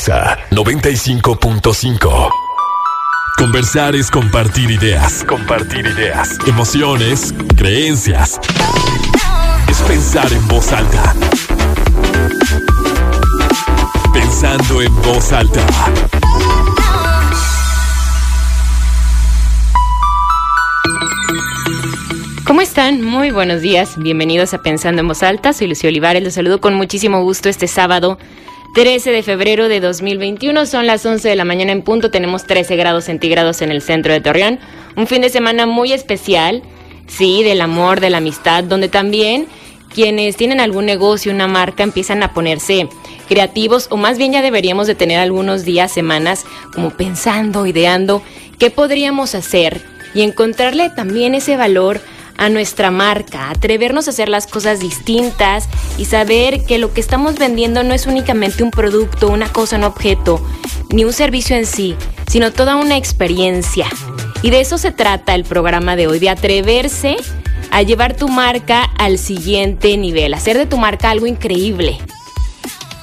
Exa 95.5. Conversar es compartir ideas. Compartir ideas. Emociones, creencias. Es pensar en voz alta. Pensando en voz alta. ¿Cómo están? Muy buenos días. Bienvenidos a Pensando en Voz Alta. Soy Lucio Olivares. Los saludo con muchísimo gusto este sábado 13 de febrero de 2021. Son las 11 de la mañana en punto. Tenemos 13 grados centígrados en el centro de Torreón. Un fin de semana muy especial. Sí, del amor, de la amistad, donde también quienes tienen algún negocio, una marca, empiezan a ponerse creativos o más bien ya deberíamos de tener algunos días, semanas como pensando, ideando qué podríamos hacer y encontrarle también ese valor a nuestra marca, atrevernos a hacer las cosas distintas y saber que lo que estamos vendiendo no es únicamente un producto, una cosa, un objeto, ni un servicio en sí, sino toda una experiencia. Y de eso se trata el programa de hoy, de atreverse a llevar tu marca al siguiente nivel, hacer de tu marca algo increíble.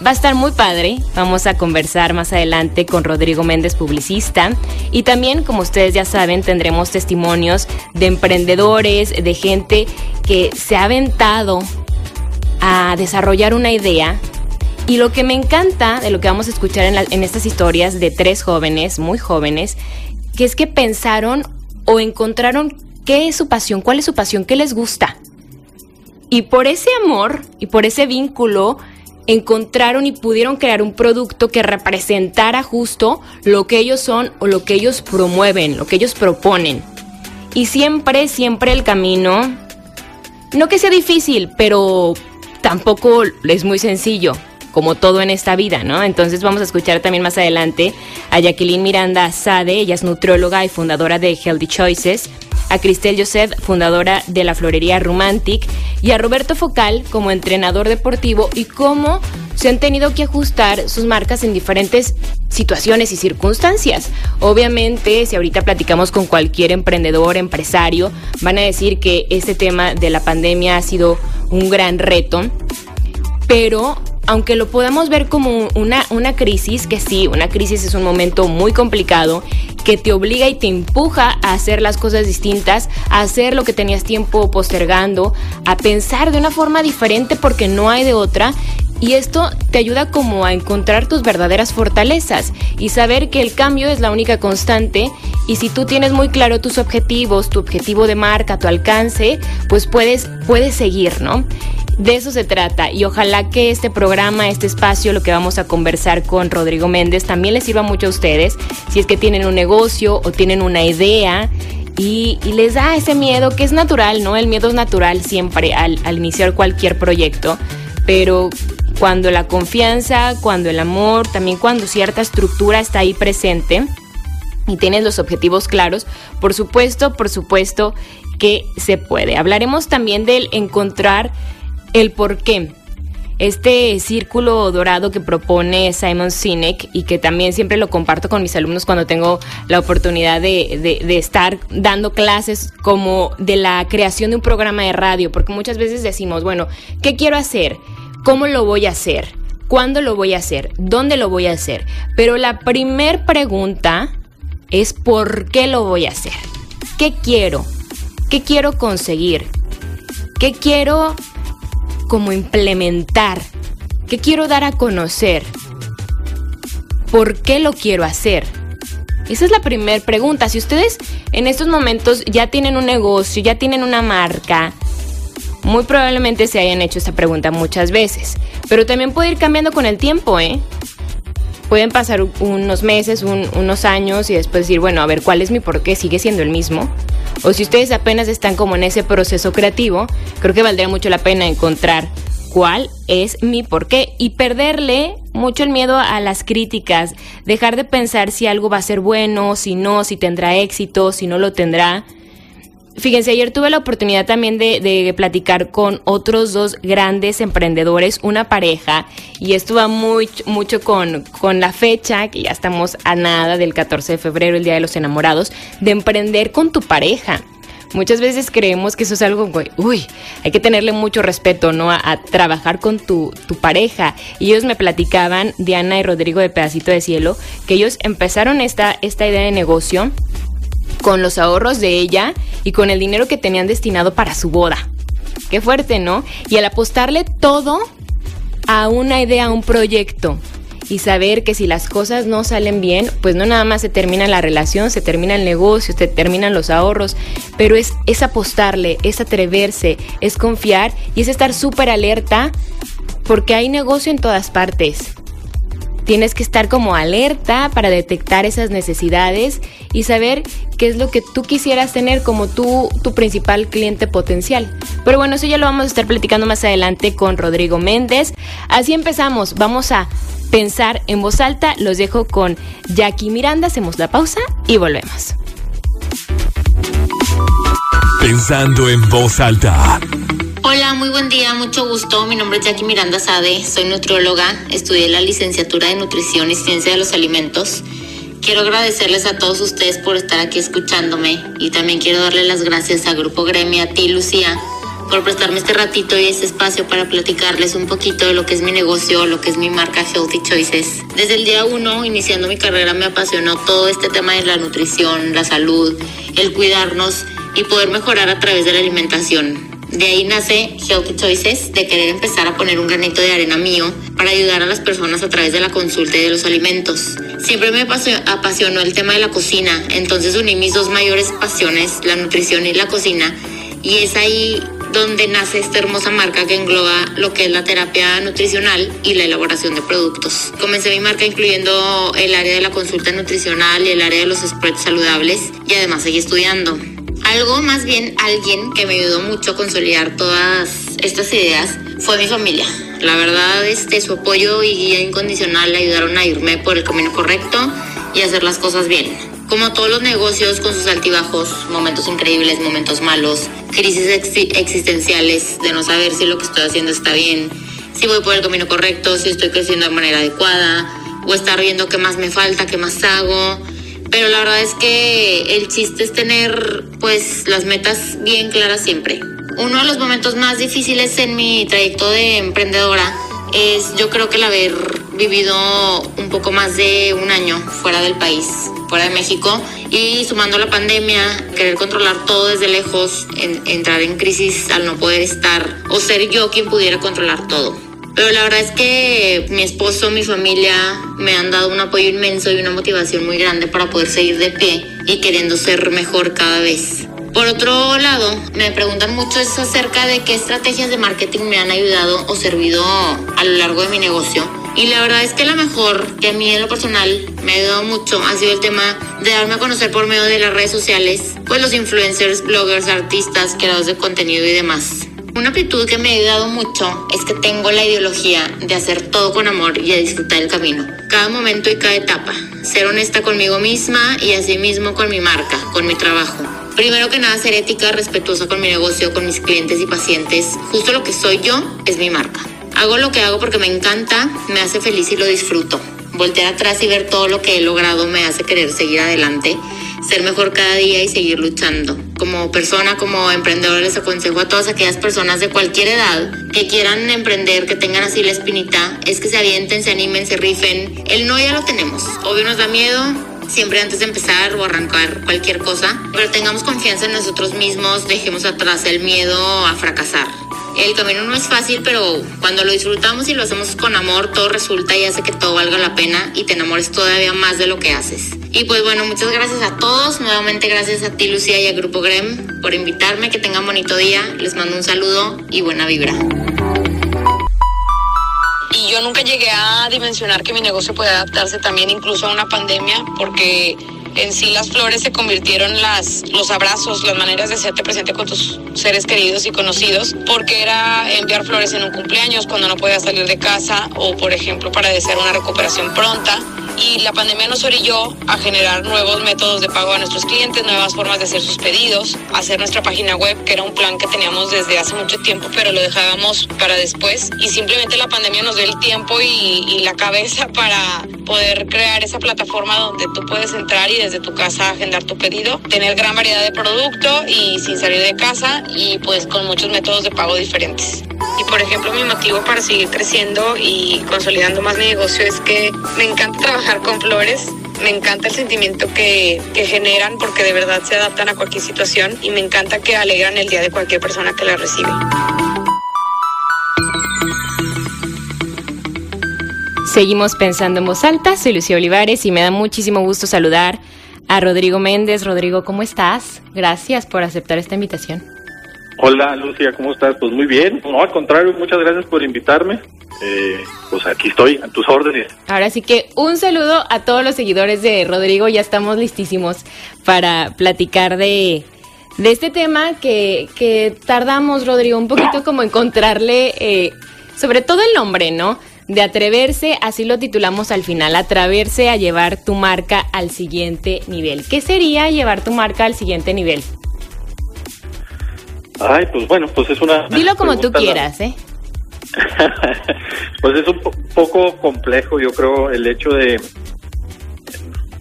Va a estar muy padre. Vamos a conversar más adelante con Rodrigo Méndez, publicista. Y también, como ustedes ya saben, tendremos testimonios de emprendedores, de gente que se ha aventado a desarrollar una idea. Y lo que me encanta de lo que vamos a escuchar en, en estas historias de tres jóvenes, muy jóvenes, que es que pensaron o encontraron qué es su pasión, cuál es su pasión, qué les gusta. Y por ese amor y por ese vínculo, encontraron y pudieron crear un producto que representara justo lo que ellos son o lo que ellos promueven, lo que ellos proponen. Y siempre, siempre el camino, no que sea difícil, pero tampoco es muy sencillo, como todo en esta vida, ¿no? Entonces vamos a escuchar también más adelante a Jacqueline Miranda Sade, ella es nutrióloga y fundadora de Healthy Choices a Cristel Joseph, fundadora de la florería Romantic, y a Roberto Focal como entrenador deportivo y cómo se han tenido que ajustar sus marcas en diferentes situaciones y circunstancias. Obviamente, si ahorita platicamos con cualquier emprendedor, empresario, van a decir que este tema de la pandemia ha sido un gran reto, pero aunque lo podamos ver como una, una crisis, que sí, una crisis es un momento muy complicado, que te obliga y te empuja a hacer las cosas distintas, a hacer lo que tenías tiempo postergando, a pensar de una forma diferente porque no hay de otra. Y esto te ayuda como a encontrar tus verdaderas fortalezas y saber que el cambio es la única constante y si tú tienes muy claro tus objetivos, tu objetivo de marca, tu alcance, pues puedes, puedes seguir, ¿no? De eso se trata y ojalá que este programa, este espacio, lo que vamos a conversar con Rodrigo Méndez también les sirva mucho a ustedes, si es que tienen un negocio o tienen una idea y, les da ese miedo que es natural, ¿no? El miedo es natural siempre al, al iniciar cualquier proyecto, pero cuando la confianza, cuando el amor, también cuando cierta estructura está ahí presente y tienes los objetivos claros, por supuesto, por supuesto que se puede. Hablaremos también del encontrar el por qué. Este círculo dorado que propone Simon Sinek y que también siempre lo comparto con mis alumnos cuando tengo la oportunidad de, estar dando clases como de la creación de un programa de radio, porque muchas veces decimos, bueno, ¿qué quiero hacer? ¿Cómo lo voy a hacer? ¿Cuándo lo voy a hacer? ¿Dónde lo voy a hacer? Pero la primer pregunta es ¿por qué lo voy a hacer? ¿Qué quiero? ¿Qué quiero conseguir? ¿Qué quiero como implementar? ¿Qué quiero dar a conocer? ¿Por qué lo quiero hacer? Esa es la primera pregunta. Si ustedes en estos momentos ya tienen un negocio, ya tienen una marca, muy probablemente se hayan hecho esta pregunta muchas veces. Pero también puede ir cambiando con el tiempo, ¿eh? Pueden pasar unos meses, unos años y después decir, bueno, a ver, ¿cuál es mi por qué? ¿Sigue siendo el mismo? o si ustedes apenas están como en ese proceso creativo, creo que valdría mucho la pena encontrar cuál es mi porqué y perderle mucho el miedo a las críticas, dejar de pensar si algo va a ser bueno, si no, si tendrá éxito, si no lo tendrá. Fíjense, ayer tuve la oportunidad también de, platicar con otros dos grandes emprendedores, una pareja, y esto va muy, mucho con, con la fecha, que ya estamos a nada del 14 de febrero, el Día de los Enamorados, de emprender con tu pareja. muchas veces creemos que eso es algo, uy, hay que tenerle mucho respeto, ¿no? A, trabajar con tu, tu, pareja. Y ellos me platicaban, Diana y Rodrigo de Pedacito de Cielo, que ellos empezaron esta, esta idea de negocio con los ahorros de ella y con el dinero que tenían destinado para su boda. Qué fuerte, ¿no? Y al apostarle todo a una idea, a un proyecto, y saber que si las cosas no salen bien, pues no nada más se termina la relación, se termina el negocio, se terminan los ahorros, pero es, es apostarle, es atreverse, es confiar y es estar súper alerta porque hay negocio en todas partes. Tienes que estar como alerta para detectar esas necesidades y saber qué es lo que tú quisieras tener como tu, tu principal cliente potencial. Pero bueno, eso ya lo vamos a estar platicando más adelante con Rodrigo Méndez. Así empezamos, vamos a pensar en voz alta. Los dejo con Jackie Miranda, hacemos la pausa y volvemos. Pensando en voz alta. Hola, muy buen día, mucho gusto. Mi nombre es Jackie Miranda Sade, soy nutrióloga, estudié la licenciatura de nutrición y ciencia de los alimentos. Quiero agradecerles a todos ustedes por estar aquí escuchándome y también quiero darle las gracias a Grupo Gremia, a ti Lucía, por prestarme este ratito y este espacio para platicarles un poquito de lo que es mi negocio, lo que es mi marca Healthy Choices. Desde el día uno, iniciando mi carrera, me apasionó todo este tema de la nutrición, la salud, el cuidarnos y poder mejorar a través de la alimentación. De ahí nace Healthy Choices, de querer empezar a poner un granito de arena mío para ayudar a las personas a través de la consulta y de los alimentos. Siempre me apasionó el tema de la cocina, entonces uní mis dos mayores pasiones, la nutrición y la cocina, y es ahí donde nace esta hermosa marca que engloba lo que es la terapia nutricional y la elaboración de productos. Comencé mi marca incluyendo el área de la consulta nutricional y el área de los spreads saludables y además seguí estudiando. Algo más bien alguien que me ayudó mucho a consolidar todas estas ideas fue mi familia. La verdad, este, su apoyo y guía incondicional le ayudaron a irme por el camino correcto y hacer las cosas bien. Como todos los negocios con sus altibajos, momentos increíbles, momentos malos, crisis existenciales de no saber si lo que estoy haciendo está bien, si voy por el camino correcto, si estoy creciendo de manera adecuada, o estar viendo qué más me falta, qué más hago. Pero la verdad es que el chiste es tener pues las metas bien claras siempre. Uno de los momentos más difíciles en mi trayecto de emprendedora es yo creo que el haber vivido un poco más de un año fuera del país fuera de México y sumando la pandemia, querer controlar todo desde lejos, entrar en crisis al no poder estar o ser yo quien pudiera controlar todo. Pero la verdad es que mi esposo, mi familia me han dado un apoyo inmenso y una motivación muy grande para poder seguir de pie y queriendo ser mejor cada vez. Por otro lado, me preguntan mucho acerca de qué estrategias de marketing me han ayudado o servido a lo largo de mi negocio. Y la verdad es que la mejor que a mí en lo personal me ha ayudado mucho ha sido el tema de darme a conocer por medio de las redes sociales, pues los influencers, bloggers, artistas, creadores de contenido y demás. Una actitud que me ha ayudado mucho es que tengo la ideología de hacer todo con amor y a disfrutar el camino. Cada momento y cada etapa. Ser honesta conmigo misma y así mismo con mi marca, con mi trabajo. Primero que nada, ser ética, respetuosa con mi negocio, con mis clientes y pacientes. Justo lo que soy yo es mi marca. Hago lo que hago porque me encanta, me hace feliz y lo disfruto. Voltear atrás y ver todo lo que he logrado me hace querer seguir adelante, ser mejor cada día y seguir luchando. Como persona, como emprendedor, les aconsejo a todas aquellas personas de cualquier edad que quieran emprender, que tengan así la espinita, es que se avienten, se animen, se rifen. El no ya lo tenemos. Obvio nos da miedo, siempre antes de empezar o arrancar cualquier cosa, pero tengamos confianza en nosotros mismos, dejemos atrás el miedo a fracasar. El camino no es fácil, pero cuando lo disfrutamos y lo hacemos con amor, todo resulta y hace que todo valga la pena y te enamores todavía más de lo que haces. Y pues bueno, muchas gracias a todos. Nuevamente gracias a ti, Lucía, y a Grupo Grem por invitarme. Que tengan bonito día. Les mando un saludo y buena vibra. Y yo nunca llegué a dimensionar que mi negocio puede adaptarse también incluso a una pandemia, porque en sí las flores se convirtieron las los abrazos, las maneras de hacerte presente con tus seres queridos y conocidos, porque era enviar flores en un cumpleaños cuando no podías salir de casa o por ejemplo para desear una recuperación pronta y la pandemia nos orilló a generar nuevos métodos de pago a nuestros clientes, nuevas formas de hacer sus pedidos, hacer nuestra página web, que era un plan que teníamos desde hace mucho tiempo, pero lo dejábamos para después y simplemente la pandemia nos dio el tiempo y, y la cabeza para poder crear esa plataforma donde tú puedes entrar y desde tu casa agendar tu pedido, tener gran variedad de producto y sin salir de casa y pues con muchos métodos de pago diferentes. Y por ejemplo, mi motivo para seguir creciendo y consolidando más mi negocio es que me encanta trabajar con flores. Me encanta el sentimiento que, que generan porque de verdad se adaptan a cualquier situación y me encanta que alegran el día de cualquier persona que la recibe. Seguimos pensando en voz alta, soy Lucía Olivares y me da muchísimo gusto saludar a Rodrigo Méndez. Rodrigo, ¿cómo estás? Gracias por aceptar esta invitación. Hola Lucia, ¿cómo estás? Pues muy bien. No, al contrario, muchas gracias por invitarme. Eh, pues aquí estoy, a tus órdenes. Ahora sí que un saludo a todos los seguidores de Rodrigo. Ya estamos listísimos para platicar de, de este tema que, que tardamos, Rodrigo, un poquito como encontrarle, eh, sobre todo el nombre, ¿no? De atreverse, así lo titulamos al final, atreverse a llevar tu marca al siguiente nivel. ¿Qué sería llevar tu marca al siguiente nivel? Ay, pues bueno, pues es una... Dilo como tú quieras, ¿eh? pues es un po- poco complejo, yo creo, el hecho de,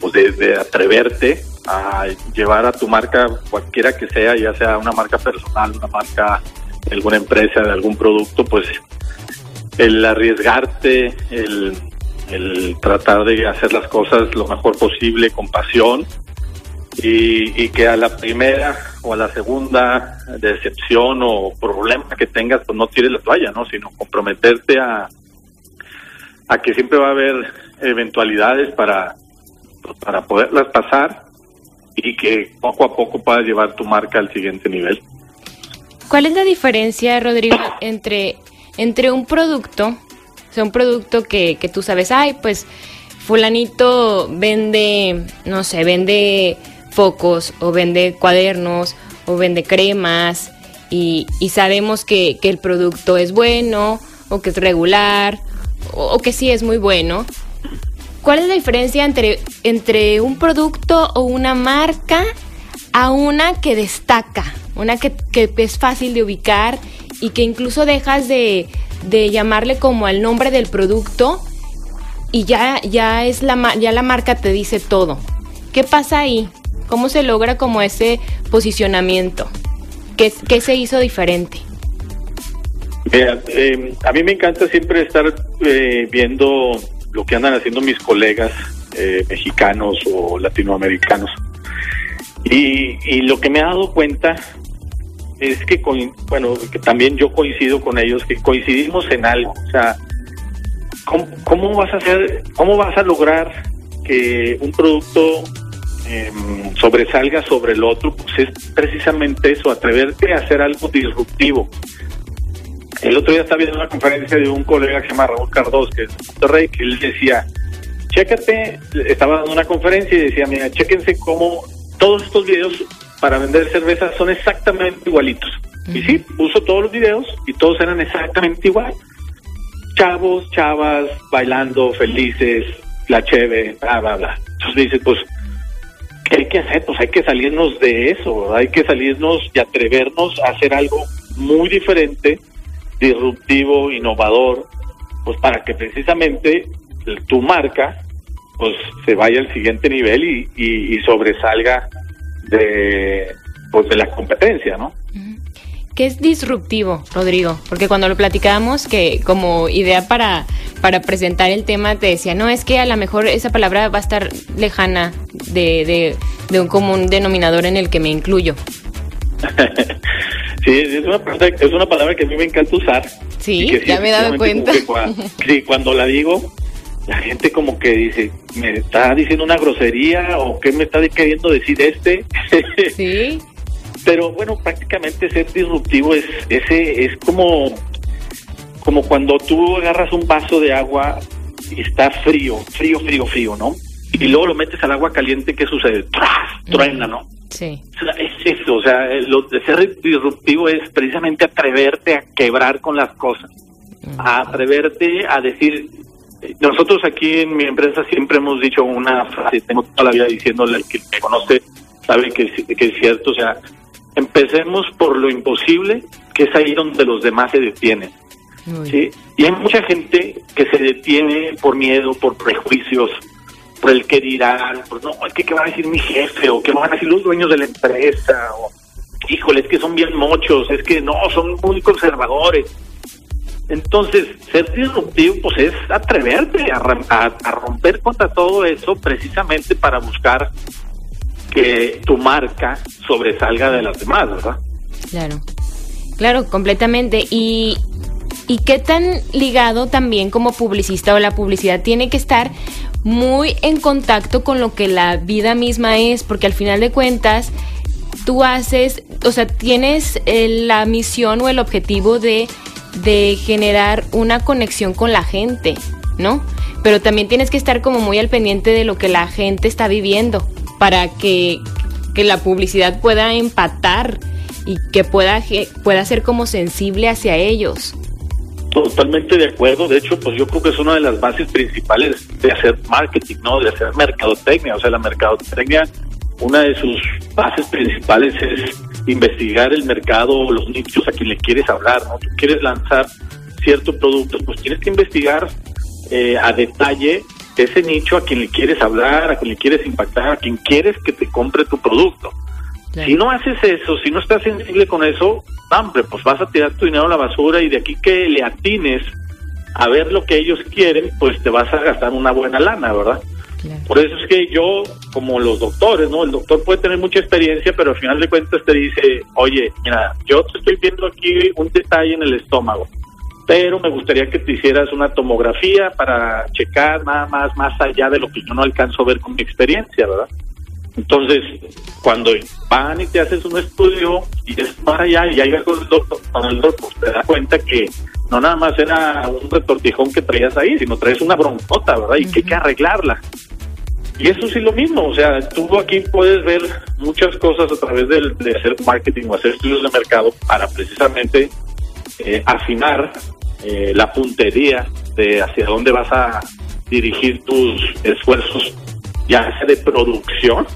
pues de, de atreverte a llevar a tu marca, cualquiera que sea, ya sea una marca personal, una marca de alguna empresa, de algún producto, pues el arriesgarte, el, el tratar de hacer las cosas lo mejor posible con pasión y, y que a la primera o a la segunda decepción o problema que tengas, pues no tires la toalla, ¿no? Sino comprometerte a, a que siempre va a haber eventualidades para, pues, para poderlas pasar y que poco a poco puedas llevar tu marca al siguiente nivel. ¿Cuál es la diferencia, Rodrigo, entre, entre un producto, o sea, un producto que, que tú sabes, ay, pues fulanito vende, no sé, vende focos o vende cuadernos o vende cremas y, y sabemos que, que el producto es bueno o que es regular o, que sí es muy bueno? ¿Cuál es la diferencia entre, entre un producto o una marca a una que destaca, una que, que es fácil de ubicar y que incluso dejas de, de llamarle como al nombre del producto y ya, ya, es la, ya la marca te dice todo? ¿Qué pasa ahí? ¿Cómo se logra como ese posicionamiento? ¿Qué, qué se hizo diferente? Mira, eh, a mí me encanta siempre estar eh, viendo lo que andan haciendo mis colegas eh, mexicanos o latinoamericanos. Y, lo que me he dado cuenta es que, bueno, que también yo coincido con ellos, que coincidimos en algo. O sea, ¿cómo, cómo vas a hacer, cómo vas a lograr que un producto em, sobresalga sobre el otro? Pues es precisamente eso, atreverte a hacer algo disruptivo. El otro día estaba viendo una conferencia de un colega que se llama Raúl Cardos, que es de Monterrey, que él decía, chécate, estaba dando una conferencia y decía, mira, chéquense cómo todos estos videos para vender cerveza son exactamente igualitos. Y sí, puso todos los videos y todos eran exactamente igual. Chavos, chavas, bailando, felices, la cheve, bla, bla, bla. Entonces me dice, pues, ¿qué hay que hacer? Pues hay que salirnos de eso, hay que salirnos y atrevernos a hacer algo muy diferente, disruptivo, innovador, pues para que precisamente tu marca pues se vaya al siguiente nivel y, y, y sobresalga de pues de la competencia, ¿no? ¿Qué es disruptivo, Rodrigo? Porque cuando lo platicábamos, que como idea para, para presentar el tema, te decía, no, es que a lo mejor esa palabra va a estar lejana de, de, de un común denominador en el que me incluyo. sí, es una, palabra- es una palabra que a mí me encanta usar. Sí, que ya me he dado cuenta. sí, cuando la digo, la gente como que dice, ¿me está diciendo una grosería o qué me está queriendo decir este? Sí, Pero bueno, prácticamente ser disruptivo es ese es como como cuando tú agarras un vaso de agua y está frío, frío, frío, frío, ¿no? Y luego lo metes al agua caliente, ¿qué sucede? ¡Tras! Truena, ¿no? sí. Es eso, o sea, lo de ser disruptivo es precisamente atreverte a quebrar con las cosas, a atreverte a decir, nosotros aquí en mi empresa siempre hemos dicho una frase, tengo toda la vida diciéndole, el que me conoce sabe que, que es cierto, o sea, empecemos por lo imposible, que es ahí donde los demás se detienen. ¿sí? Y hay mucha gente que se detiene por miedo, por prejuicios, por el que dirán, por no, es que qué va a decir mi jefe, o qué van a decir los dueños de la empresa, o híjole, es que son bien mochos, es que no, son muy conservadores. Entonces, ser disruptivo, pues es atreverte a, a, romper contra todo eso precisamente para buscar que tu marca sobresalga de las demás, ¿verdad? Claro, claro, completamente. Y, y qué tan ligado también como publicista o la publicidad tiene que estar muy en contacto con lo que la vida misma es, porque al final de cuentas tú haces, o sea, tienes eh, la misión o el objetivo de, de generar una conexión con la gente, ¿no? Pero también tienes que estar como muy al pendiente de lo que la gente está viviendo para que, la publicidad pueda empatar y que pueda, pueda ser como sensible hacia ellos. Totalmente de acuerdo. De hecho, pues yo creo que es una de las bases principales de hacer marketing, ¿no? De hacer mercadotecnia. O sea, la mercadotecnia, una de sus bases principales es investigar el mercado, los nichos a quien le quieres hablar, ¿no? Tú quieres lanzar cierto producto, pues tienes que investigar eh, a detalle ese nicho a quien le quieres hablar, a quien le quieres impactar, a quien quieres que te compre tu producto. Si no haces eso, si no estás sensible con eso, hombre, pues vas a tirar tu dinero a la basura y de aquí que le atines a ver lo que ellos quieren, pues te vas a gastar una buena lana, ¿verdad? Por eso es que yo, como los doctores, ¿no? El doctor puede tener mucha experiencia, pero al final de cuentas te dice, oye, mira, yo te estoy viendo aquí un detalle en el estómago pero me gustaría que te hicieras una tomografía para checar nada más más allá de lo que yo no alcanzo a ver con mi experiencia, ¿verdad? Entonces, cuando van y te haces un estudio y es más allá y llegas con el doctor, con el doctor pues te das cuenta que no nada más era un retortijón que traías ahí, sino traes una broncota, ¿verdad? Y que hay que arreglarla. Y eso sí lo mismo, o sea, tú aquí puedes ver muchas cosas a través de, de hacer marketing o hacer estudios de mercado para precisamente eh, afinar eh, la puntería de hacia dónde vas a dirigir tus esfuerzos, ya sea de producción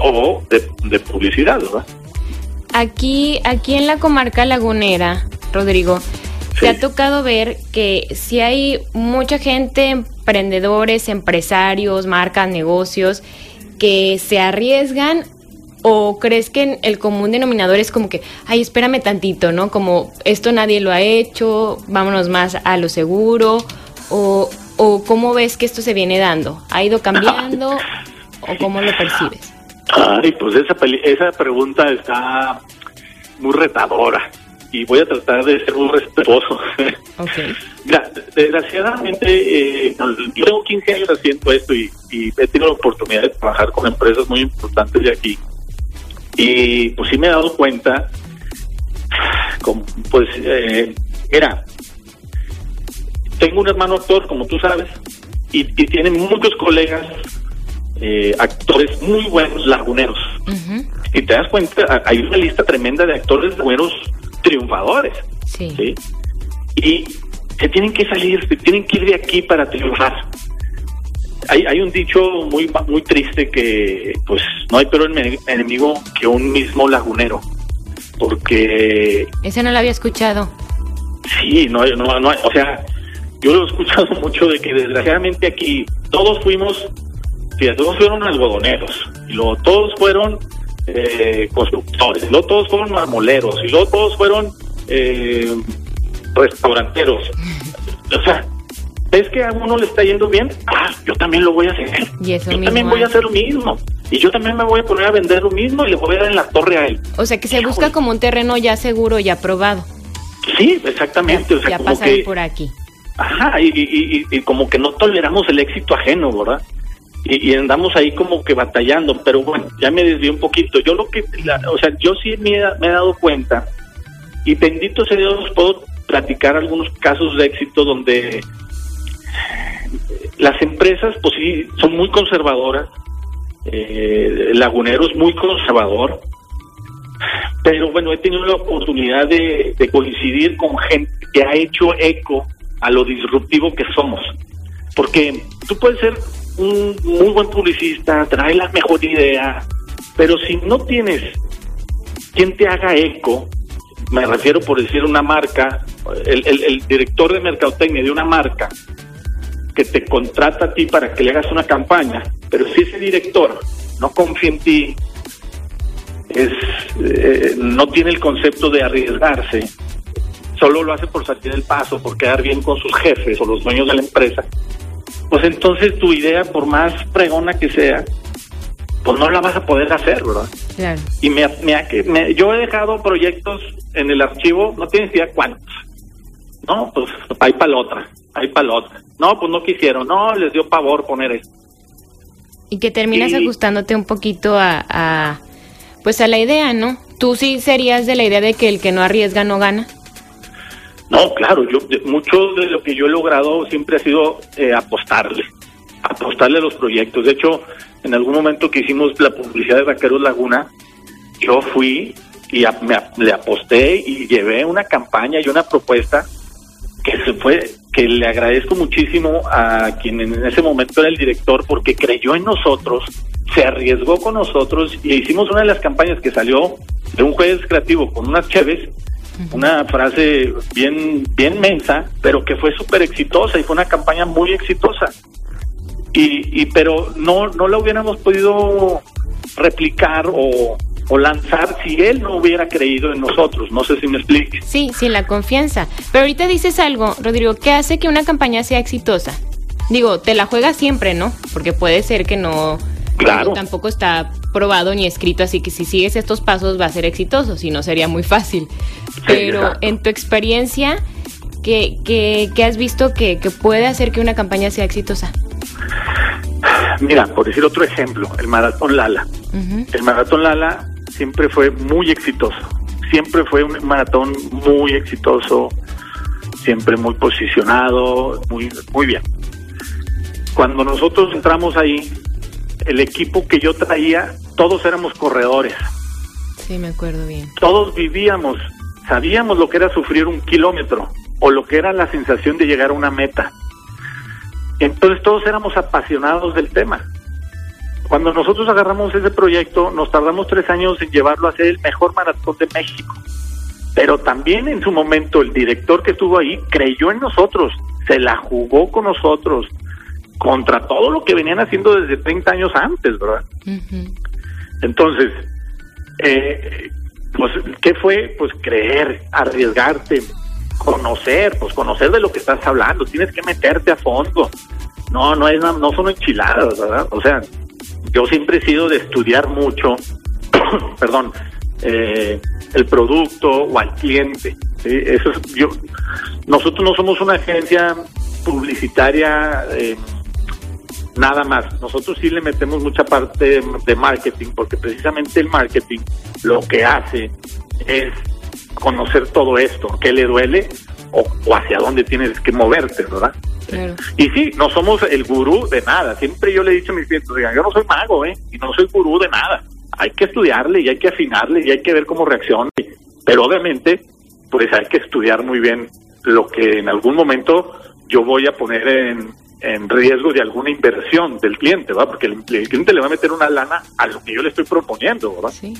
o de, publicidad, ¿verdad? Aquí, aquí en la comarca lagunera, Rodrigo, te ha tocado ver que si hay mucha gente, emprendedores, empresarios, marcas, negocios, que se arriesgan ¿O crees que el común denominador es como que, ay, espérame tantito, ¿no? Como esto nadie lo ha hecho, vámonos más a lo seguro? ¿O, o cómo ves que esto se viene dando? ¿Ha ido cambiando o cómo lo percibes? Ay, pues esa, esa pregunta está muy retadora y voy a tratar de ser muy respetuoso. Okay. Mira, desgraciadamente, eh, yo tengo 15 años haciendo esto y, y, he tenido la oportunidad de trabajar con empresas muy importantes de aquí. Y pues sí me he dado cuenta, pues, eh, mira, tengo un hermano actor, como tú sabes, y, tiene muchos colegas eh, actores muy buenos laguneros. Y te das cuenta, hay una lista tremenda de actores laguneros triunfadores. Sí. Y se tienen que salir, se tienen que ir de aquí para triunfar hay, hay un dicho muy muy triste que pues no hay peor enemigo que un mismo lagunero porque ese no lo había escuchado. Sí no no no o sea yo lo he escuchado mucho de que desgraciadamente aquí todos fuimos fíjate, todos fueron algodoneros y luego todos fueron eh, constructores y luego todos fueron marmoleros y luego todos fueron eh, restauranteros. O sea ¿Ves que a uno le está yendo bien? Ah, yo también lo voy a hacer. yo también voy a hacer lo mismo. Y yo también me voy a poner a vender lo mismo y le voy a dar en la torre a él. O sea, que se busca como un terreno ya seguro y aprobado. Sí, exactamente. Ya, o sea, por aquí. Ajá, y, y, como que no toleramos el éxito ajeno, ¿verdad? Y, andamos ahí como que batallando, pero bueno, ya me desvié un poquito. Yo lo que, o sea, yo sí me, me he dado cuenta, y bendito sea Dios, puedo platicar algunos casos de éxito donde las empresas, pues sí, son muy conservadoras. Eh, Lagunero es muy conservador. Pero bueno, he tenido la oportunidad de, coincidir con gente que ha hecho eco a lo disruptivo que somos. Porque tú puedes ser un muy buen publicista, traer la mejor idea, pero si no tienes quien te haga eco, me refiero por decir una marca, el, el director de mercadotecnia de una marca que te contrata a ti para que le hagas una campaña, pero si ese director no confía en ti, es, eh, no tiene el concepto de arriesgarse, solo lo hace por salir del paso, por quedar bien con sus jefes o los dueños de la empresa, pues entonces tu idea, por más pregona que sea, pues no la vas a poder hacer, ¿verdad? Claro. Y me, me, yo he dejado proyectos en el archivo, no tienes idea cuántos. No, pues hay para la otra, hay para la otra. No, pues no quisieron, no, les dio pavor poner esto. Y que terminas ajustándote un poquito a, pues a la idea, ¿no? ¿Tú sí serías de la idea de que el que no arriesga no gana? No, claro, yo mucho de lo que yo he logrado siempre ha sido eh, apostarle, apostarle a los proyectos. De hecho, en algún momento que hicimos la publicidad de Vaqueros Laguna, yo fui y me, le aposté y llevé una campaña y una propuesta que se fue, que le agradezco muchísimo a quien en ese momento era el director porque creyó en nosotros, se arriesgó con nosotros y hicimos una de las campañas que salió de un jueves creativo con unas cheves, una frase bien, bien mensa, pero que fue súper exitosa y fue una campaña muy exitosa. Y, y pero no, no la hubiéramos podido replicar o, o lanzar si él no hubiera creído en nosotros. No sé si me explique. Sí, sin la confianza. Pero ahorita dices algo, Rodrigo, ¿qué hace que una campaña sea exitosa? Digo, te la juegas siempre, ¿no? Porque puede ser que no. Claro. Tampoco está probado ni escrito, así que si sigues estos pasos va a ser exitoso, si no sería muy fácil. Pero en tu experiencia, ¿qué, qué, has visto que, que puede hacer que una campaña sea exitosa? Mira, por decir otro ejemplo, el Maratón Lala. El Maratón Lala siempre fue muy exitoso. Siempre fue un maratón muy exitoso, siempre muy posicionado, muy, muy bien. Cuando nosotros entramos ahí, el equipo que yo traía, todos éramos corredores. Sí, me acuerdo bien. Todos vivíamos, sabíamos lo que era sufrir un kilómetro o lo que era la sensación de llegar a una meta. Entonces todos éramos apasionados del tema. Cuando nosotros agarramos ese proyecto, nos tardamos tres años en llevarlo a ser el mejor maratón de México. Pero también en su momento el director que estuvo ahí creyó en nosotros, se la jugó con nosotros contra todo lo que venían haciendo desde 30 años antes, ¿verdad? Entonces, eh, pues, ¿qué fue? Pues creer, arriesgarte, conocer, pues conocer de lo que estás hablando, tienes que meterte a fondo. No, no es no son enchiladas, ¿verdad? O sea, yo siempre he sido de estudiar mucho, perdón, eh, el producto o al cliente. Eso yo, nosotros no somos una agencia publicitaria eh, nada más. Nosotros sí le metemos mucha parte de, marketing, porque precisamente el marketing lo que hace es conocer todo esto, qué le duele o, o hacia dónde tienes que moverte, ¿verdad? Y sí, no somos el gurú de nada. Siempre yo le he dicho a mis clientes, yo no soy mago, ¿eh? Y no soy gurú de nada. Hay que estudiarle y hay que afinarle y hay que ver cómo reacciona. Pero obviamente, pues hay que estudiar muy bien lo que en algún momento yo voy a poner en, en riesgo de alguna inversión del cliente, ¿verdad? Porque el, cliente le va a meter una lana a lo que yo le estoy proponiendo, ¿verdad? Sí.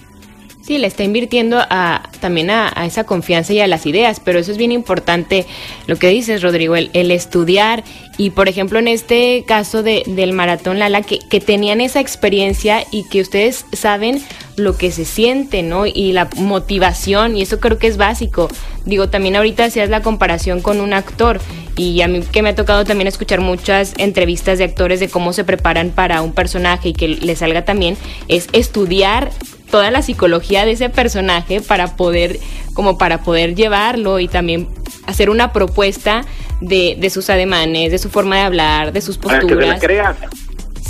Sí, le está invirtiendo a, también a, esa confianza y a las ideas, pero eso es bien importante lo que dices, Rodrigo, el, estudiar y, por ejemplo, en este caso de, del maratón Lala, que, que tenían esa experiencia y que ustedes saben lo que se siente, ¿no? Y la motivación, y eso creo que es básico. Digo, también ahorita hacías la comparación con un actor, y a mí que me ha tocado también escuchar muchas entrevistas de actores de cómo se preparan para un personaje y que le salga también, es estudiar toda la psicología de ese personaje para poder, como para poder llevarlo y también hacer una propuesta de, de sus ademanes, de su forma de hablar, de sus posturas. Para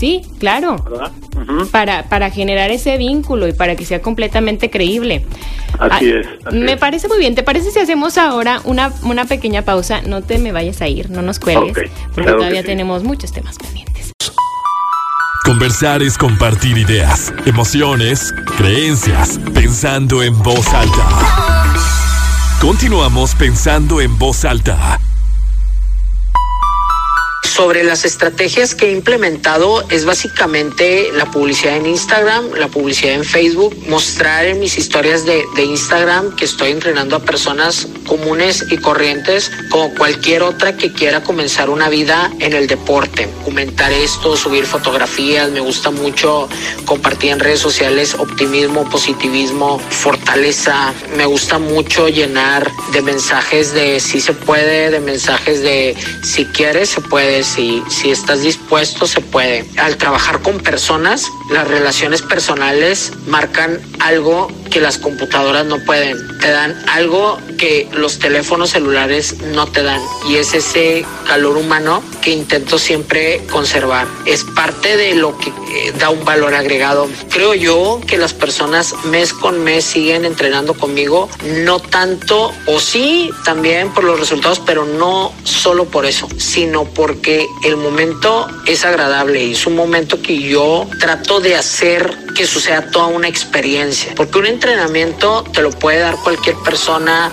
Sí, claro. para, para generar ese vínculo y para que sea completamente creíble. Así es. me parece muy bien. ¿Te parece si hacemos ahora una, una pequeña pausa? No te me vayas a ir, no nos cuelgues, porque todavía tenemos muchos temas pendientes. Conversar es compartir ideas, emociones, creencias, pensando en voz alta. Continuamos pensando en voz alta Sobre las estrategias que he implementado es básicamente la publicidad en Instagram, la publicidad en Facebook, mostrar en mis historias de, de Instagram que estoy entrenando a personas comunes y corrientes como cualquier otra que quiera comenzar una vida en el deporte. Comentar esto, subir fotografías, me gusta mucho compartir en redes sociales optimismo, positivismo, fortaleza. Me gusta mucho llenar de mensajes de si se puede, de mensajes de si quieres, se puede, si, si estás dispuesto, se puede. Al trabajar con personas, las relaciones personales marcan algo que las computadoras no pueden. Te dan algo que los teléfonos celulares no te dan y es ese calor humano que intento siempre conservar. Es parte de lo que eh, da un valor agregado. Creo yo que las personas mes con mes siguen entrenando conmigo, no tanto o sí también por los resultados, pero no solo por eso, sino porque el momento es agradable y es un momento que yo trato de hacer que suceda toda una experiencia. Porque un entrenamiento te lo puede dar cualquier persona,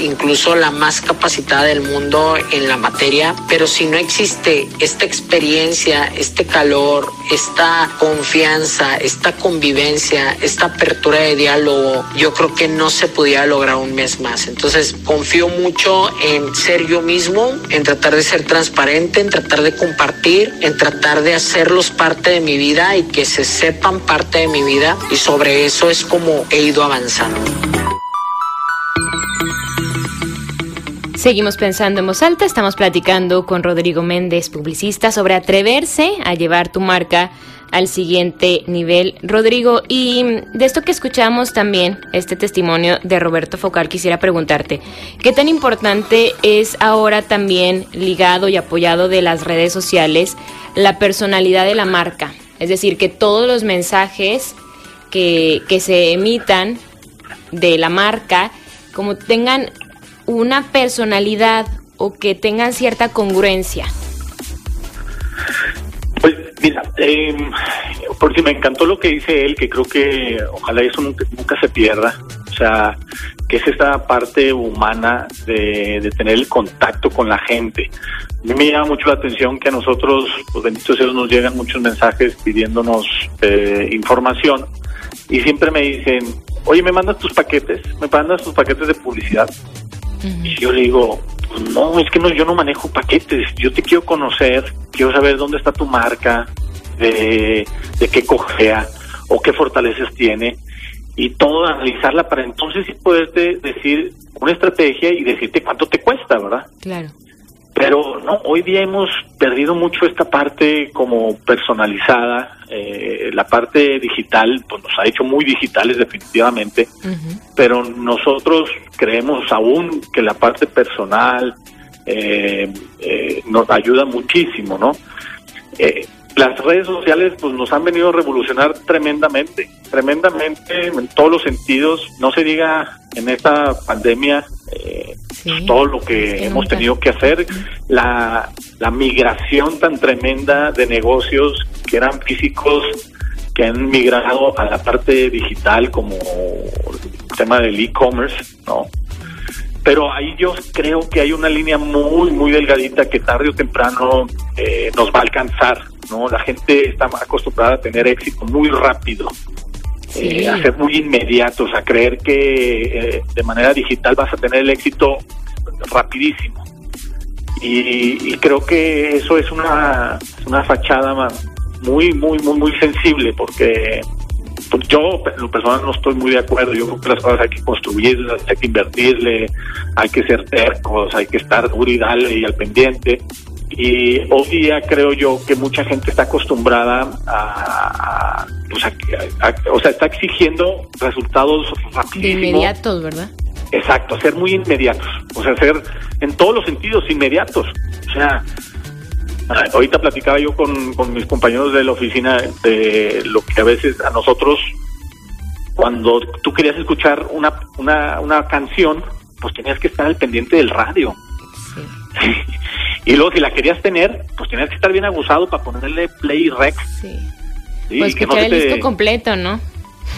incluso la más capacitada del mundo en la materia, pero si no existe esta experiencia, este calor, esta confianza, esta convivencia, esta apertura de diálogo, yo creo que no se pudiera lograr un mes más. Entonces confío mucho en ser yo mismo, en tratar de ser transparente, en tratar de compartir, en tratar de hacerlos parte de mi vida y que se sepan parte de mi vida y sobre eso es como he ido avanzando. Seguimos pensando en voz alta, estamos platicando con Rodrigo Méndez, publicista, sobre atreverse a llevar tu marca al siguiente nivel. Rodrigo, y de esto que escuchamos también, este testimonio de Roberto Focal, quisiera preguntarte, ¿qué tan importante es ahora también ligado y apoyado de las redes sociales la personalidad de la marca? Es decir, que todos los mensajes que, que se emitan de la marca, como tengan una personalidad o que tengan cierta congruencia? Pues mira, eh, porque me encantó lo que dice él, que creo que ojalá eso nunca, se pierda. O sea, que es esta parte humana de, tener el contacto con la gente. A mí me llama mucho la atención que a nosotros, pues benditos Dios, nos llegan muchos mensajes pidiéndonos eh, información y siempre me dicen, oye, ¿me mandas tus paquetes? ¿Me mandas tus paquetes de publicidad? Y yo le digo, no, es que no, yo no manejo paquetes, yo te quiero conocer, quiero saber dónde está tu marca, de, de qué cojea o qué fortalezas tiene y todo analizarla para entonces sí poderte decir una estrategia y decirte cuánto te cuesta, ¿verdad? Claro. Pero no, hoy día hemos perdido mucho esta parte como personalizada, eh, la parte digital, pues nos ha hecho muy digitales definitivamente, uh -huh. pero nosotros creemos aún que la parte personal eh, eh, nos ayuda muchísimo, ¿no? Las redes sociales pues nos han venido a revolucionar tremendamente, tremendamente en todos los sentidos, no se diga en esta pandemia eh, sí, todo lo que, que hemos nunca. tenido que hacer, la, la migración tan tremenda de negocios que eran físicos que han migrado a la parte digital como el tema del e-commerce, ¿no? Pero ahí yo creo que hay una línea muy, muy delgadita que tarde o temprano eh, nos va a alcanzar, ¿no? La gente está acostumbrada a tener éxito muy rápido, sí. eh, a ser muy inmediatos, a creer que eh, de manera digital vas a tener el éxito rapidísimo. Y, y creo que eso es una, una fachada muy, muy, muy, muy sensible porque pues yo, lo personal, no estoy muy de acuerdo. Yo creo que las cosas hay que construirlas, hay que invertirle, hay que ser tercos, hay que estar duro y dale y al pendiente. Y hoy día creo yo que mucha gente está acostumbrada a, pues a, a, o sea, está exigiendo resultados rapidísimos. Inmediatos, ¿verdad? Exacto, ser muy inmediatos. O sea, ser en todos los sentidos inmediatos. O sea, Ahorita platicaba yo con, con, mis compañeros de la oficina de lo que a veces a nosotros, cuando tú querías escuchar una, una, una canción, pues tenías que estar al pendiente del radio. Sí. y luego si la querías tener, pues tenías que estar bien abusado para ponerle play y rec. Sí. sí pues escuchar no el te... disco completo, ¿no?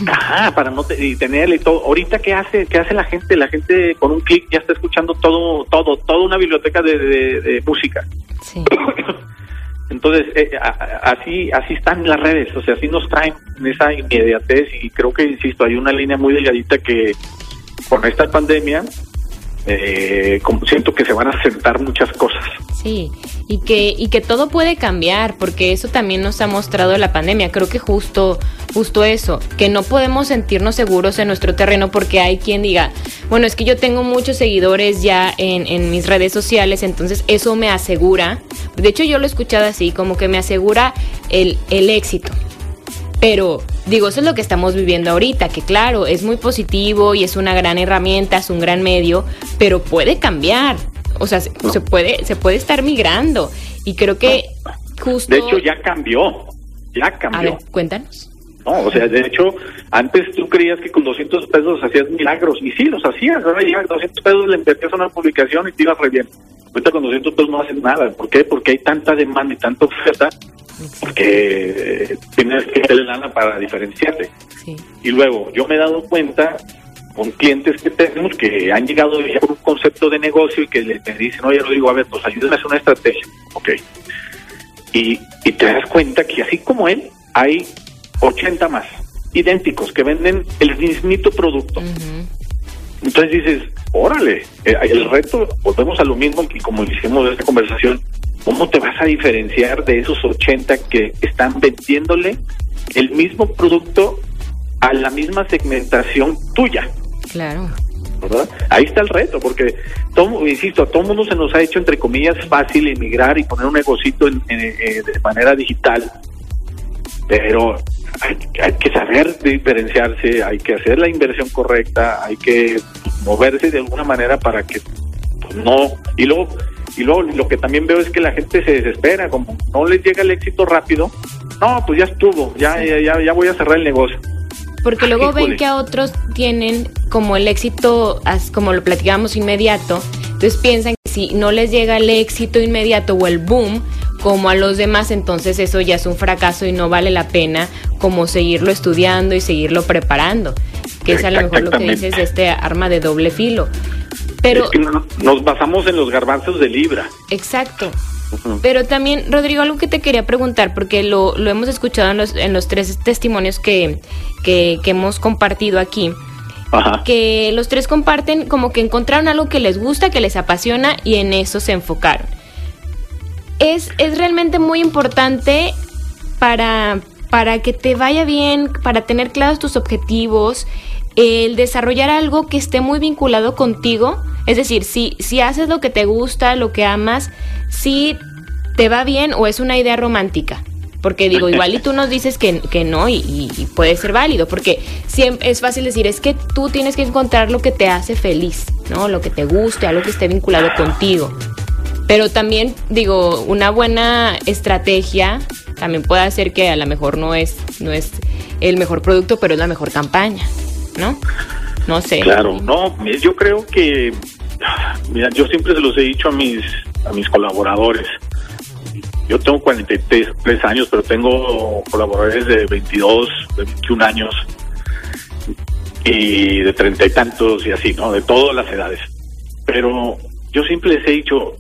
Ajá, para no te, y tenerle todo. Ahorita qué hace, qué hace la gente, la gente con un clic ya está escuchando todo, todo, toda una biblioteca de, de, de música. Sí. Entonces, eh, así así están las redes, o sea, así nos traen en esa inmediatez y creo que, insisto, hay una línea muy delgadita que con esta pandemia eh, como siento que se van a sentar muchas cosas. Sí, y que, y que todo puede cambiar, porque eso también nos ha mostrado la pandemia. Creo que justo, justo eso, que no podemos sentirnos seguros en nuestro terreno porque hay quien diga, bueno, es que yo tengo muchos seguidores ya en, en mis redes sociales, entonces eso me asegura, de hecho yo lo he escuchado así, como que me asegura el, el éxito. Pero digo, eso es lo que estamos viviendo ahorita, que claro, es muy positivo y es una gran herramienta, es un gran medio, pero puede cambiar. O sea, se, puede se puede estar migrando y creo que justo De hecho ya cambió. Ya cambió. A ver, cuéntanos. No, o sea, de hecho, antes tú creías que con 200 pesos hacías milagros, y sí, los hacías, ahora ya 200 pesos le invertías a una publicación y te ibas re bien. Ahorita con 200 pesos no haces nada. ¿Por qué? Porque hay tanta demanda y tanta oferta porque tienes que tener lana para diferenciarte. Y luego, yo me he dado cuenta con clientes que tenemos que han llegado ya por un concepto de negocio y que le, dicen, oye, digo a ver, pues ayúdame a hacer una estrategia. Ok. Y, y te das cuenta que así como él, hay 80 más idénticos que venden el mismito producto. Entonces dices, órale, eh, el reto, volvemos a lo mismo que como hicimos en esta conversación, ¿cómo te vas a diferenciar de esos 80 que están vendiéndole el mismo producto a la misma segmentación tuya? Claro. ¿verdad? Ahí está el reto, porque, todo, insisto, a todo mundo se nos ha hecho, entre comillas, fácil emigrar y poner un negocito en, de manera digital, pero hay, hay, que saber diferenciarse, hay que hacer la inversión correcta, hay que moverse de alguna manera para que pues, no... Y luego, y luego lo que también veo es que la gente se desespera, como no les llega el éxito rápido, no, pues ya estuvo, ya, ya, ya, voy a cerrar el negocio. Porque luego ven que a otros tienen como el éxito, como lo platicamos inmediato, entonces piensan que si no les llega el éxito inmediato o el boom, como a los demás, entonces eso ya es un fracaso y no vale la pena como seguirlo estudiando y seguirlo preparando, que es a lo mejor lo que dices de este arma de doble filo. Pero nos basamos en los garbanzos de libra. Exacto. Pero también, Rodrigo, algo que te quería preguntar, porque lo, lo hemos escuchado en los, en los tres testimonios que, que, que hemos compartido aquí, Ajá. que los tres comparten como que encontraron algo que les gusta, que les apasiona y en eso se enfocaron es, es realmente muy importante para, para que te vaya bien, para tener claros tus objetivos, el desarrollar algo que esté muy vinculado contigo. Es decir, si, si haces lo que te gusta, lo que amas, si te va bien o es una idea romántica. Porque digo, igual y tú nos dices que, que no y, y, puede ser válido, porque siempre es fácil decir, es que tú tienes que encontrar lo que te hace feliz, ¿no? Lo que te guste, algo que esté vinculado contigo. Pero también, digo, una buena estrategia también puede hacer que a lo mejor no es, no es el mejor producto, pero es la mejor campaña, ¿no? No sé. Claro, no, yo creo que, mira, yo siempre se los he dicho a mis, a mis colaboradores. Yo tengo 43 años, pero tengo colaboradores de 22, de 21 años y de treinta y tantos y así, ¿no? De todas las edades. Pero yo siempre les he dicho,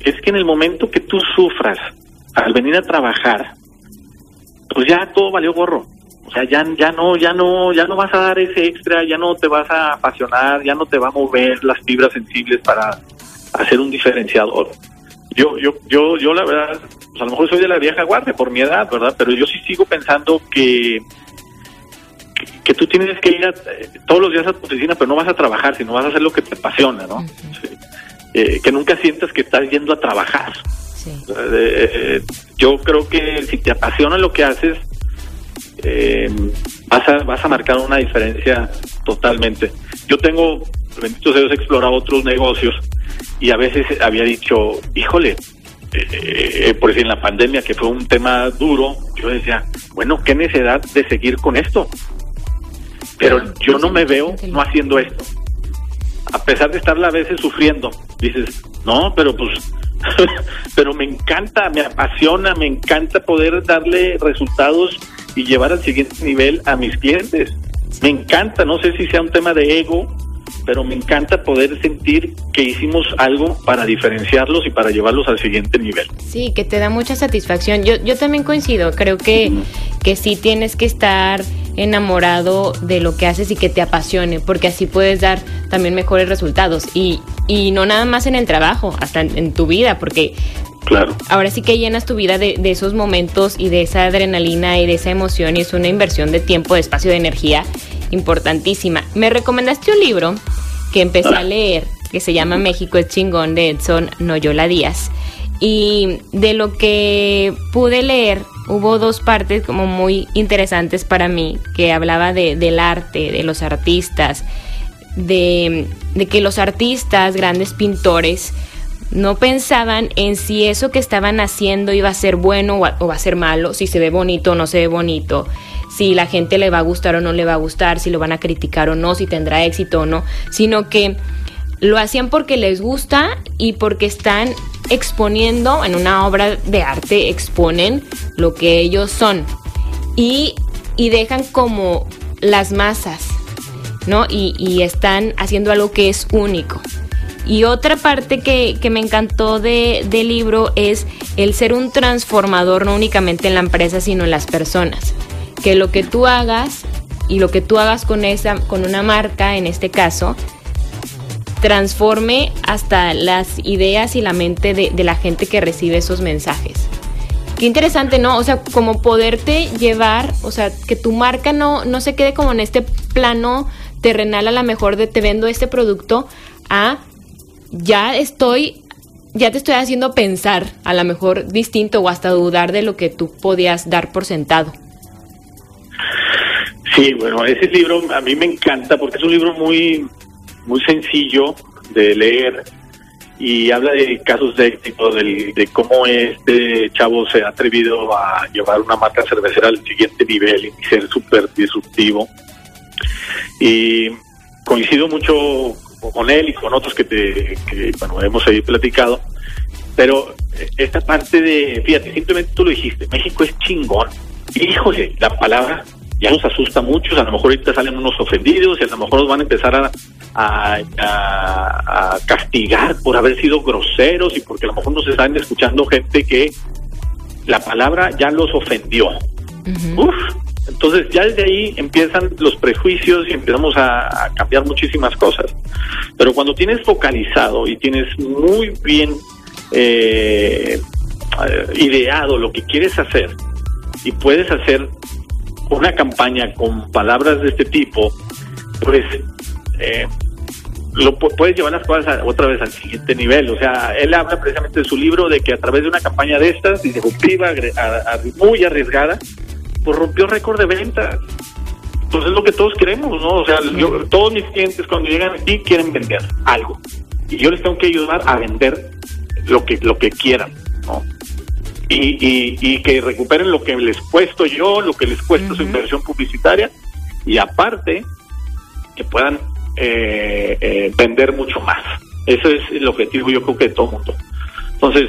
es que en el momento que tú sufras al venir a trabajar, pues ya todo valió gorro. O sea, ya, ya no, ya no, ya no vas a dar ese extra, ya no te vas a apasionar, ya no te va a mover las fibras sensibles para hacer un diferenciador. Yo, yo, yo, yo la verdad, pues a lo mejor soy de la vieja guardia por mi edad, ¿verdad? Pero yo sí sigo pensando que, que, tú tienes que ir todos los días a tu oficina, pero no vas a trabajar, sino vas a hacer lo que te apasiona, ¿no? Eh, que nunca sientas que estás yendo a trabajar. Eh, eh, yo creo que si te apasiona lo que haces, vas, a, vas a marcar una diferencia totalmente. Yo tengo, bendito sea Dios, explorado otros negocios y a veces había dicho, híjole, por decir en la pandemia, que fue un tema duro, yo decía, bueno, qué necesidad de seguir con esto. Pero yo no me veo no haciendo esto a pesar de estarla a veces sufriendo, dices, no, pero pues, pero me encanta, me apasiona, me encanta poder darle resultados y llevar al siguiente nivel a mis clientes. Me encanta, no sé si sea un tema de ego pero me encanta poder sentir que hicimos algo para diferenciarlos y para llevarlos al siguiente nivel. Sí, que te da mucha satisfacción. Yo, yo también coincido, creo que, que sí tienes que estar enamorado de lo que haces y que te apasione, porque así puedes dar también mejores resultados. Y, y no nada más en el trabajo, hasta en, tu vida, porque Claro. Ahora sí que llenas tu vida de, de, esos momentos y de esa adrenalina y de esa emoción y es una inversión de tiempo, de espacio, de energía importantísima. Me recomendaste un libro que empecé a leer que se llama México es chingón de Edson Noyola Díaz. Y de lo que pude leer, hubo dos partes como muy interesantes para mí, que hablaba de, del arte, de los artistas, de, de que los artistas, grandes pintores, no pensaban en si eso que estaban haciendo iba a ser bueno o, va a ser malo, si se ve bonito o no se ve bonito, si la gente le va a gustar o no le va a gustar, si lo van a criticar o no, si tendrá éxito o no, sino que lo hacían porque les gusta y porque están exponiendo en una obra de arte, exponen lo que ellos son y, y dejan como las masas, ¿no? Y, y, están haciendo algo que es único. Y otra parte que, que me encantó de, del libro es el ser un transformador no únicamente en la empresa, sino en las personas. Que lo que tú hagas y lo que tú hagas con, esa, con una marca, en este caso, transforme hasta las ideas y la mente de, de, la gente que recibe esos mensajes. Qué interesante, ¿no? O sea, como poderte llevar, o sea, que tu marca no, no se quede como en este plano terrenal a lo mejor de te vendo este producto a ya estoy, ya te estoy haciendo pensar a lo mejor distinto o hasta dudar de lo que tú podías dar por sentado. Sí, bueno, ese libro a mí me encanta porque es un libro muy muy sencillo de leer y habla de casos de éxito, de, de, cómo este chavo se ha atrevido a llevar una marca cervecera al siguiente nivel y ser súper disruptivo. Y coincido mucho con él y con otros que, te, que bueno, hemos ahí platicado, pero esta parte de, fíjate, simplemente tú lo dijiste, México es chingón. Híjole, la palabra ya nos asusta mucho, a lo mejor ahorita salen unos ofendidos y a lo mejor nos van a empezar a, a, a, a, castigar por haber sido groseros y porque a lo mejor nos están escuchando gente que la palabra ya los ofendió. Uh -huh. Uf, entonces ya desde ahí empiezan los prejuicios y empezamos a, cambiar muchísimas cosas. Pero cuando tienes focalizado y tienes muy bien eh, ideado lo que quieres hacer y puedes hacer una campaña con palabras de este tipo, pues eh, lo puedes llevar las cosas a, otra vez al siguiente nivel. O sea, él habla precisamente de su libro de que a través de una campaña de estas, disruptiva, muy arriesgada, pues rompió récord de ventas. Entonces es lo que todos queremos, ¿no? O sea, yo, todos mis clientes cuando llegan aquí quieren vender algo. Y yo les tengo que ayudar a vender lo que, lo que quieran, ¿no? Y, y, y, que recuperen lo que les cuesto yo, lo que les cuesta uh -huh. su inversión publicitaria y aparte que puedan eh, eh, vender mucho más. Eso es el objetivo yo creo que de todo el mundo. Entonces,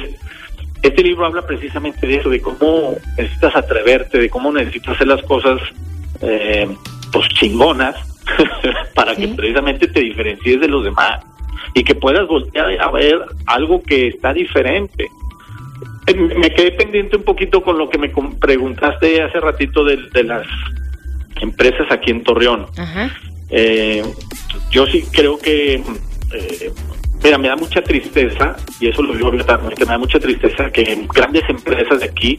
este libro habla precisamente de eso, de cómo necesitas atreverte, de cómo necesitas hacer las cosas eh, pues chingonas para ¿Sí? que precisamente te diferencies de los demás y que puedas voltear a ver algo que está diferente me quedé pendiente un poquito con lo que me preguntaste hace ratito de, de las empresas aquí en Torreón. Ajá. Eh, yo sí creo que, eh, mira, me da mucha tristeza, y eso lo digo abiertamente, me da mucha tristeza que grandes empresas de aquí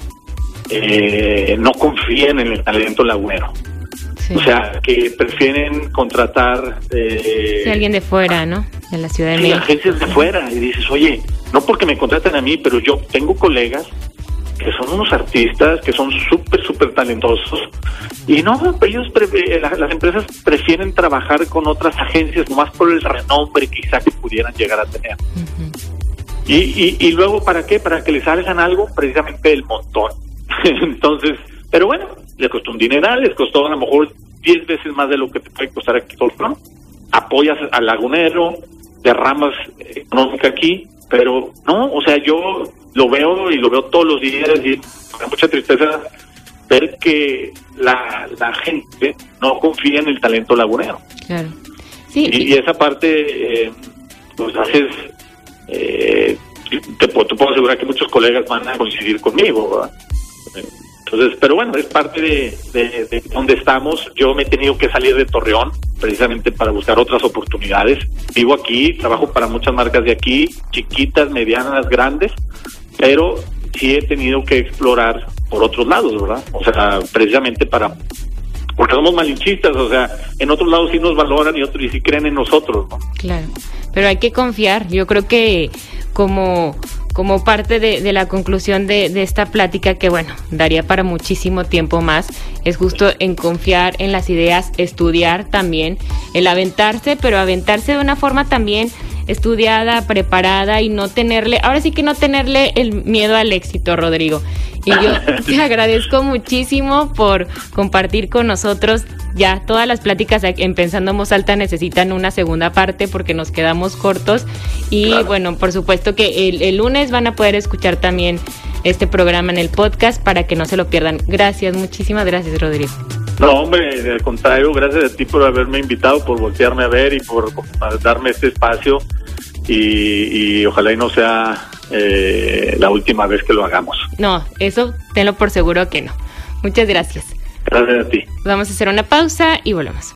eh, no confíen en el talento lagunero. Sí. O sea, que prefieren contratar... Eh, sí, alguien de fuera, ¿no? De la Ciudad de México. agencias de fuera. Y dices, oye, no porque me contraten a mí, pero yo tengo colegas que son unos artistas, que son súper, súper talentosos. Y no, ellos, eh, las, empresas prefieren trabajar con otras agencias, nomás por el renombre quizá que pudieran llegar a tener. Uh -huh. y, y, y luego, ¿para qué? Para que les salgan algo, precisamente el montón. Entonces, pero bueno, les costó un dineral, les costó a lo mejor 10 veces más de lo que te puede costar aquí ¿no? Apoyas al lagunero, derramas económica aquí, pero no, o sea, yo lo veo y lo veo todos los días y da mucha tristeza ver que la, la gente no confía en el talento lagunero. Claro. y, esa parte, eh, pues haces, eh, te, puedo, te, puedo asegurar que muchos colegas van a coincidir conmigo. Entonces, pero bueno, es parte de, de, donde estamos. Yo me he tenido que salir de Torreón precisamente para buscar otras oportunidades. Vivo aquí, trabajo para muchas marcas de aquí, chiquitas, medianas, grandes, pero sí he tenido que explorar por otros lados, ¿verdad? O sea, precisamente para porque somos malinchistas, o sea, en otros lados sí nos valoran y otros y sí creen en nosotros, ¿no? Claro, pero hay que confiar. Yo creo que como como parte de, la conclusión de, de, esta plática, que bueno, daría para muchísimo tiempo más, es justo en confiar en las ideas, estudiar también, el aventarse, pero aventarse de una forma también estudiada, preparada y no tenerle, ahora sí que no tenerle el miedo al éxito, Rodrigo. Y yo te agradezco muchísimo por compartir con nosotros. Ya todas las pláticas en Pensando en Voz Alta necesitan una segunda parte porque nos quedamos cortos. Y bueno, por supuesto que el, el lunes van a poder escuchar también este programa en el podcast para que no se lo pierdan. Gracias, muchísimas gracias, Rodrigo. No, hombre, al contrario, gracias a ti por haberme invitado, por voltearme a ver y por darme este espacio. Y, ojalá y no sea eh, la última vez que lo hagamos. No, eso tenlo por seguro que no. Muchas gracias. Gracias a ti. Vamos a hacer una pausa y volvemos.